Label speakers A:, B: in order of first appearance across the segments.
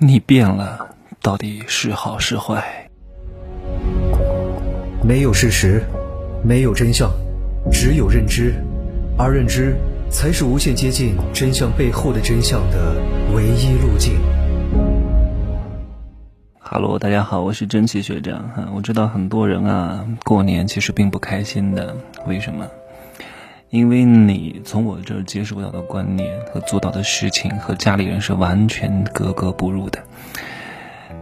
A: 你变了，到底是好是坏？
B: 没有事实，没有真相，只有认知，而认知才是无限接近真相背后的真相的唯一路径。
A: 哈喽，大家好，我是真奇学长哈。我知道很多人啊，过年其实并不开心的，为什么？因为你从我这儿接受到的观念和做到的事情和家里人是完全格格不入的。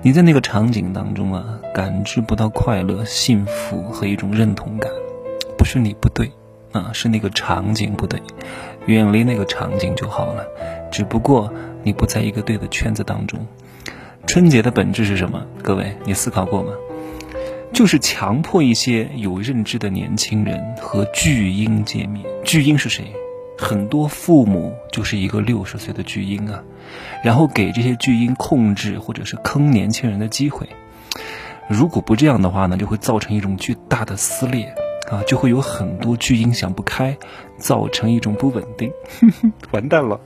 A: 你在那个场景当中啊，感知不到快乐、幸福和一种认同感，不是你不对啊，是那个场景不对，远离那个场景就好了。只不过你不在一个对的圈子当中。春节的本质是什么？各位，你思考过吗？就是强迫一些有认知的年轻人和巨婴见面。巨婴是谁？很多父母就是一个六十岁的巨婴啊，然后给这些巨婴控制或者是坑年轻人的机会。如果不这样的话呢，就会造成一种巨大的撕裂啊，就会有很多巨婴想不开，造成一种不稳定。完蛋了，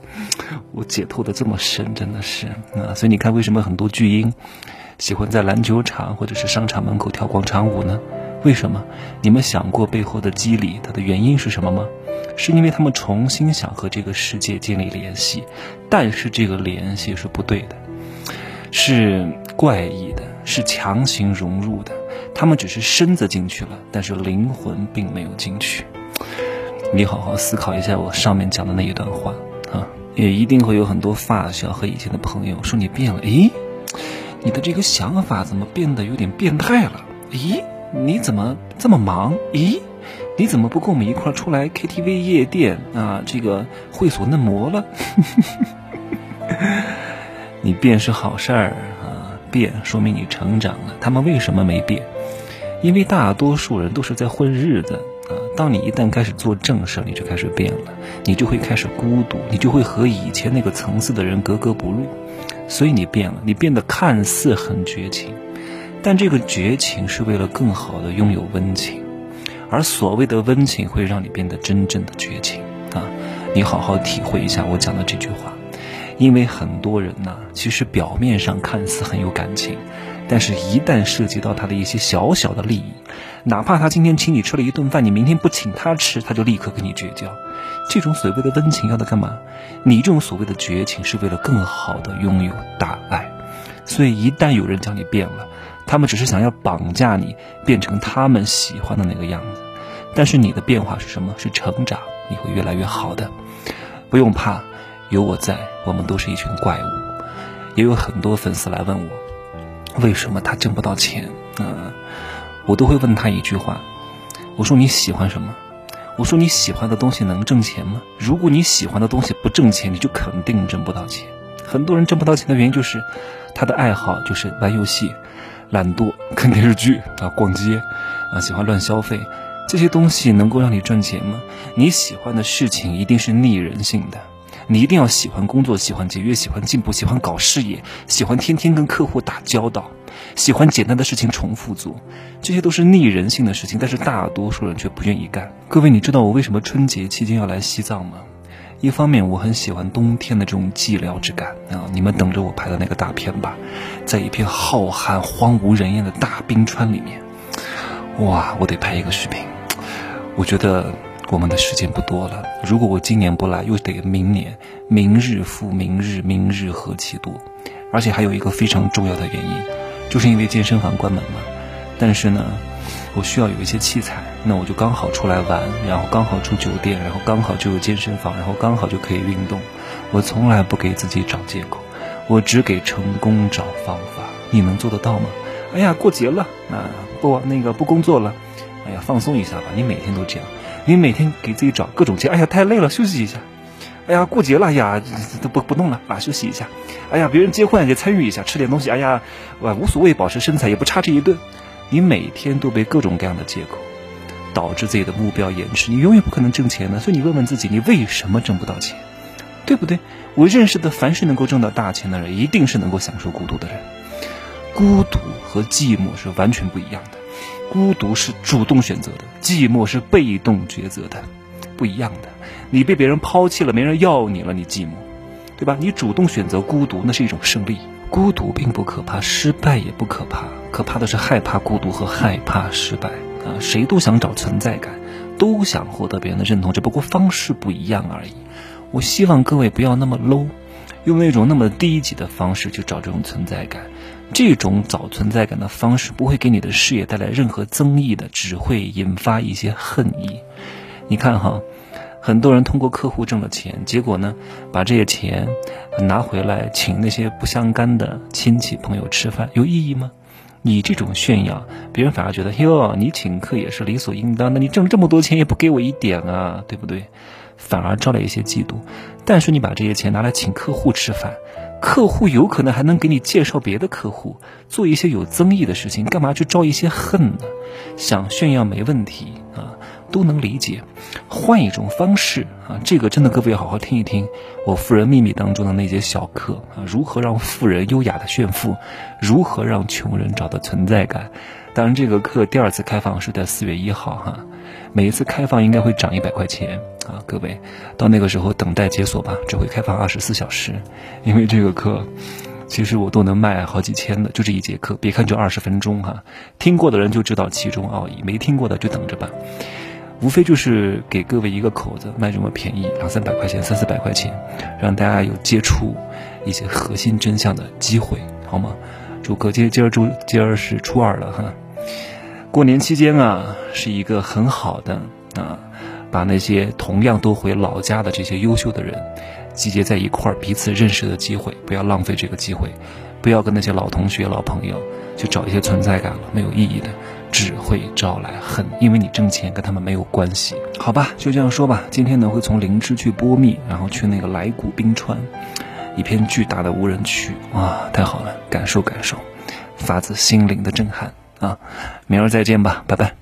A: 我解透的这么深，真的是啊，所以你看，为什么很多巨婴？喜欢在篮球场或者是商场门口跳广场舞呢？为什么？你们想过背后的机理，它的原因是什么吗？是因为他们重新想和这个世界建立联系，但是这个联系是不对的，是怪异的，是强行融入的。他们只是身子进去了，但是灵魂并没有进去。你好好思考一下我上面讲的那一段话啊，也一定会有很多发小和以前的朋友说你变了。咦。你的这个想法怎么变得有点变态了？咦，你怎么这么忙？咦，你怎么不跟我们一块儿出来 KTV 夜店啊？这个会所嫩模了？你变是好事儿啊，变说明你成长了。他们为什么没变？因为大多数人都是在混日子啊。当你一旦开始做正事，你就开始变了，你就会开始孤独，你就会和以前那个层次的人格格不入。所以你变了，你变得看似很绝情，但这个绝情是为了更好的拥有温情，而所谓的温情会让你变得真正的绝情啊！你好好体会一下我讲的这句话，因为很多人呐，其实表面上看似很有感情，但是一旦涉及到他的一些小小的利益，哪怕他今天请你吃了一顿饭，你明天不请他吃，他就立刻跟你绝交。这种所谓的温情要他干嘛？你这种所谓的绝情是为了更好的拥有大爱。所以一旦有人将你变了，他们只是想要绑架你，变成他们喜欢的那个样子。但是你的变化是什么？是成长，你会越来越好的。不用怕，有我在，我们都是一群怪物。也有很多粉丝来问我，为什么他挣不到钱？嗯，我都会问他一句话，我说你喜欢什么？我说你喜欢的东西能挣钱吗？如果你喜欢的东西不挣钱，你就肯定挣不到钱。很多人挣不到钱的原因就是，他的爱好就是玩游戏、懒惰、看电视剧啊、逛街啊、喜欢乱消费。这些东西能够让你赚钱吗？你喜欢的事情一定是逆人性的。你一定要喜欢工作，喜欢节约，喜欢进步，喜欢搞事业，喜欢天天跟客户打交道，喜欢简单的事情重复做，这些都是逆人性的事情，但是大多数人却不愿意干。各位，你知道我为什么春节期间要来西藏吗？一方面我很喜欢冬天的这种寂寥之感啊，你们等着我拍的那个大片吧，在一片浩瀚荒无人烟的大冰川里面，哇，我得拍一个视频，我觉得。我们的时间不多了，如果我今年不来，又得明年，明日复明日，明日何其多。而且还有一个非常重要的原因，就是因为健身房关门了。但是呢，我需要有一些器材，那我就刚好出来玩，然后刚好住酒店，然后刚好就有健身房，然后刚好就可以运动。我从来不给自己找借口，我只给成功找方法。你能做得到吗？哎呀，过节了，啊，不那个不工作了，哎呀，放松一下吧。你每天都这样。你每天给自己找各种借，哎呀，太累了，休息一下。哎呀，过节了呀，都不不弄了，啊，休息一下。哎呀，别人结婚也参与一下，吃点东西。哎呀，我无所谓，保持身材也不差这一顿。你每天都被各种各样的借口，导致自己的目标延迟，你永远不可能挣钱的。所以你问问自己，你为什么挣不到钱？对不对？我认识的凡是能够挣到大钱的人，一定是能够享受孤独的人。孤独和寂寞是完全不一样的。孤独是主动选择的，寂寞是被动抉择的，不一样的。你被别人抛弃了，没人要你了，你寂寞，对吧？你主动选择孤独，那是一种胜利。孤独并不可怕，失败也不可怕，可怕的是害怕孤独和害怕失败啊！谁都想找存在感，都想获得别人的认同，只不过方式不一样而已。我希望各位不要那么 low，用那种那么低级的方式去找这种存在感。这种找存在感的方式不会给你的事业带来任何增益的，只会引发一些恨意。你看哈。很多人通过客户挣了钱，结果呢，把这些钱拿回来请那些不相干的亲戚朋友吃饭，有意义吗？你这种炫耀，别人反而觉得哟，你请客也是理所应当的，你挣这么多钱也不给我一点啊，对不对？反而招来一些嫉妒。但是你把这些钱拿来请客户吃饭，客户有可能还能给你介绍别的客户，做一些有增益的事情，干嘛去招一些恨呢？想炫耀没问题啊。都能理解，换一种方式啊！这个真的各位要好好听一听我《富人秘密》当中的那节小课啊，如何让富人优雅的炫富，如何让穷人找到存在感。当然，这个课第二次开放是在四月一号哈，每一次开放应该会涨一百块钱啊！各位到那个时候等待解锁吧，只会开放二十四小时，因为这个课其实我都能卖好几千的，就这一节课，别看就二十分钟哈，听过的人就知道其中奥义，没听过的就等着吧。无非就是给各位一个口子，卖这么便宜，两三百块钱、三四百块钱，让大家有接触一些核心真相的机会，好吗？祝各今今儿祝今儿是初二了哈，过年期间啊，是一个很好的啊，把那些同样都回老家的这些优秀的人集结在一块儿，彼此认识的机会，不要浪费这个机会，不要跟那些老同学、老朋友去找一些存在感了，没有意义的。只会招来恨，因为你挣钱跟他们没有关系，好吧，就这样说吧。今天呢会从灵芝去波密，然后去那个来古冰川，一片巨大的无人区，哇，太好了，感受感受，发自心灵的震撼啊！明儿再见吧，拜拜。